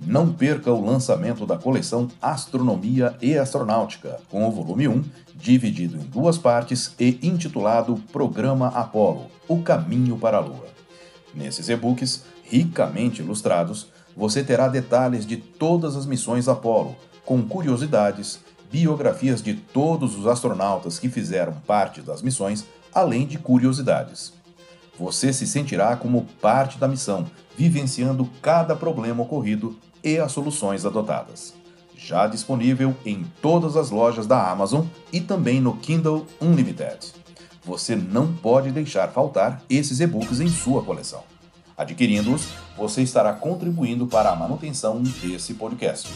Não perca o lançamento da coleção Astronomia e Astronáutica, com o volume 1, dividido em duas partes e intitulado Programa Apolo O Caminho para a Lua. Nesses e-books, ricamente ilustrados, você terá detalhes de todas as missões Apolo, com curiosidades, biografias de todos os astronautas que fizeram parte das missões, além de curiosidades. Você se sentirá como parte da missão, vivenciando cada problema ocorrido e as soluções adotadas. Já disponível em todas as lojas da Amazon e também no Kindle Unlimited. Você não pode deixar faltar esses e-books em sua coleção. Adquirindo-os, você estará contribuindo para a manutenção desse podcast.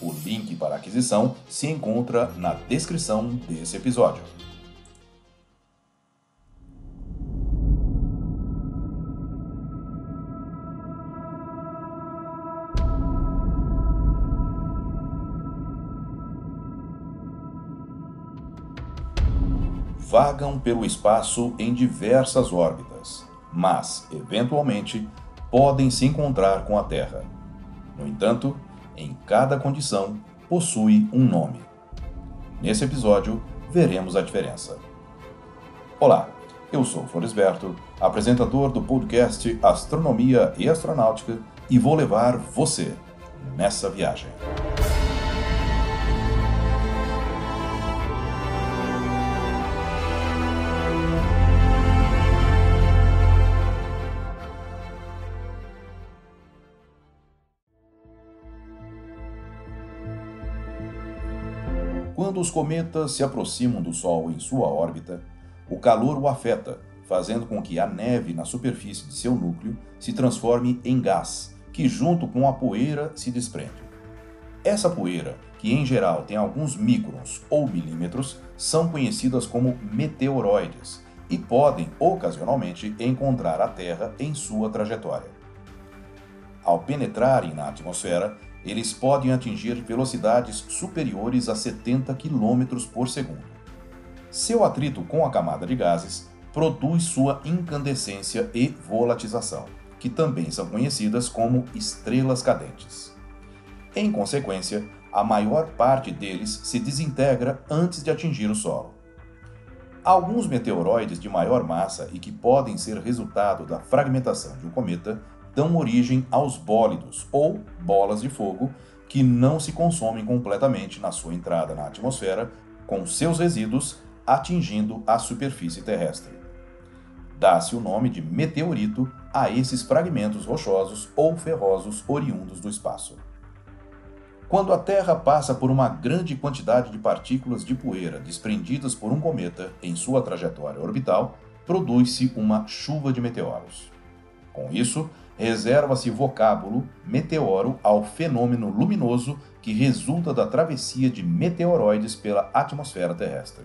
O link para aquisição se encontra na descrição desse episódio. Vagam pelo espaço em diversas órbitas, mas, eventualmente, podem se encontrar com a Terra. No entanto, em cada condição, possui um nome. Nesse episódio, veremos a diferença. Olá, eu sou Floresberto, apresentador do podcast Astronomia e Astronáutica, e vou levar você nessa viagem. Quando os cometas se aproximam do Sol em sua órbita, o calor o afeta, fazendo com que a neve na superfície de seu núcleo se transforme em gás, que junto com a poeira se desprende. Essa poeira, que em geral tem alguns microns ou milímetros, são conhecidas como meteoroides e podem ocasionalmente encontrar a Terra em sua trajetória. Ao penetrarem na atmosfera, eles podem atingir velocidades superiores a 70 km por segundo. Seu atrito com a camada de gases produz sua incandescência e volatização, que também são conhecidas como estrelas cadentes. Em consequência, a maior parte deles se desintegra antes de atingir o solo. Alguns meteoroides de maior massa e que podem ser resultado da fragmentação de um cometa dão origem aos bólidos, ou bolas de fogo, que não se consomem completamente na sua entrada na atmosfera, com seus resíduos atingindo a superfície terrestre. Dá-se o nome de meteorito a esses fragmentos rochosos ou ferrosos oriundos do espaço. Quando a Terra passa por uma grande quantidade de partículas de poeira desprendidas por um cometa em sua trajetória orbital, produz-se uma chuva de meteoros. Com isso, reserva-se vocábulo meteoro ao fenômeno luminoso que resulta da travessia de meteoroides pela atmosfera terrestre.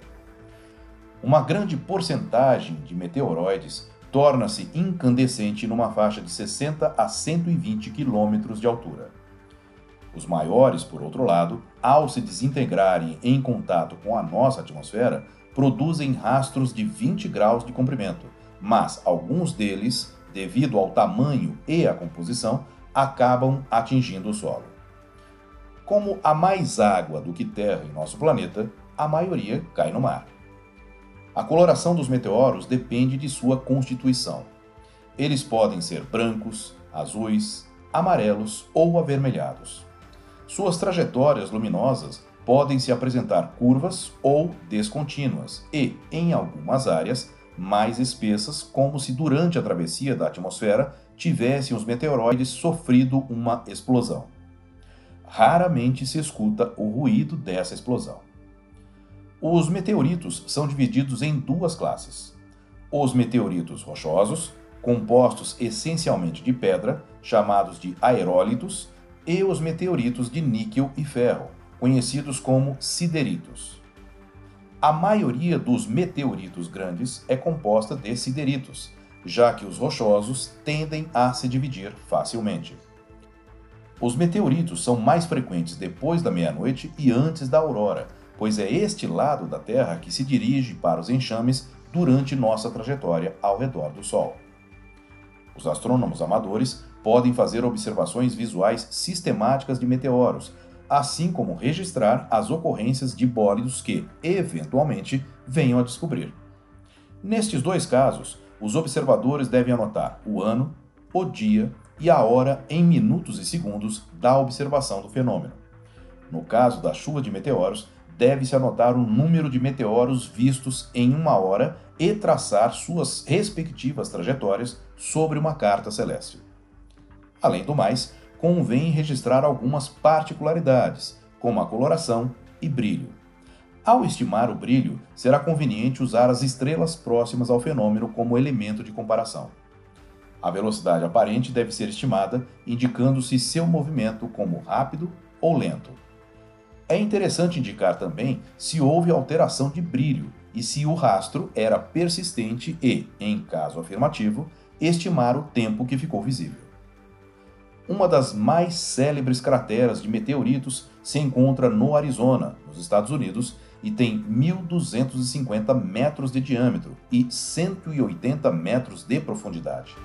Uma grande porcentagem de meteoroides torna-se incandescente numa faixa de 60 a 120 km de altura. Os maiores, por outro lado, ao se desintegrarem em contato com a nossa atmosfera, produzem rastros de 20 graus de comprimento, mas alguns deles devido ao tamanho e à composição, acabam atingindo o solo. Como há mais água do que terra em nosso planeta, a maioria cai no mar. A coloração dos meteoros depende de sua constituição. Eles podem ser brancos, azuis, amarelos ou avermelhados. Suas trajetórias luminosas podem se apresentar curvas ou descontínuas e, em algumas áreas, mais espessas, como se durante a travessia da atmosfera tivessem os meteoroides sofrido uma explosão. Raramente se escuta o ruído dessa explosão. Os meteoritos são divididos em duas classes: os meteoritos rochosos, compostos essencialmente de pedra, chamados de aerólitos, e os meteoritos de níquel e ferro, conhecidos como sideritos. A maioria dos meteoritos grandes é composta de sideritos, já que os rochosos tendem a se dividir facilmente. Os meteoritos são mais frequentes depois da meia-noite e antes da aurora, pois é este lado da Terra que se dirige para os enxames durante nossa trajetória ao redor do Sol. Os astrônomos amadores podem fazer observações visuais sistemáticas de meteoros, assim como registrar as ocorrências de bólidos que, eventualmente, venham a descobrir. Nestes dois casos, os observadores devem anotar o ano, o dia e a hora em minutos e segundos da observação do fenômeno. No caso da chuva de meteoros, deve-se anotar o número de meteoros vistos em uma hora e traçar suas respectivas trajetórias sobre uma carta celeste. Além do mais, convém registrar algumas particularidades, como a coloração e brilho. Ao estimar o brilho, será conveniente usar as estrelas próximas ao fenômeno como elemento de comparação. A velocidade aparente deve ser estimada, indicando-se seu movimento como rápido ou lento. É interessante indicar também se houve alteração de brilho e se o rastro era persistente e, em caso afirmativo, estimar o tempo que ficou visível. Uma das mais célebres crateras de meteoritos se encontra no Arizona, nos Estados Unidos, e tem 1.250 metros de diâmetro e 180 metros de profundidade.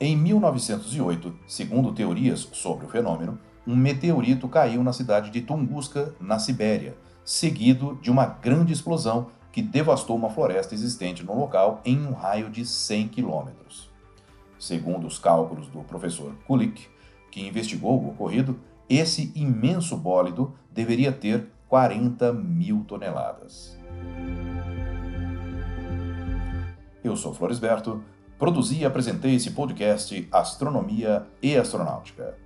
Em 1908, segundo teorias sobre o fenômeno, um meteorito caiu na cidade de Tunguska, na Sibéria, seguido de uma grande explosão que devastou uma floresta existente no local em um raio de 100 quilômetros. Segundo os cálculos do professor Kulik, que investigou o ocorrido, esse imenso bólido deveria ter 40 mil toneladas. Eu sou Floresberto Produzi e apresentei esse podcast Astronomia e Astronáutica.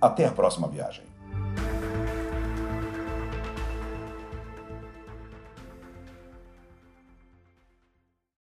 Até a próxima viagem.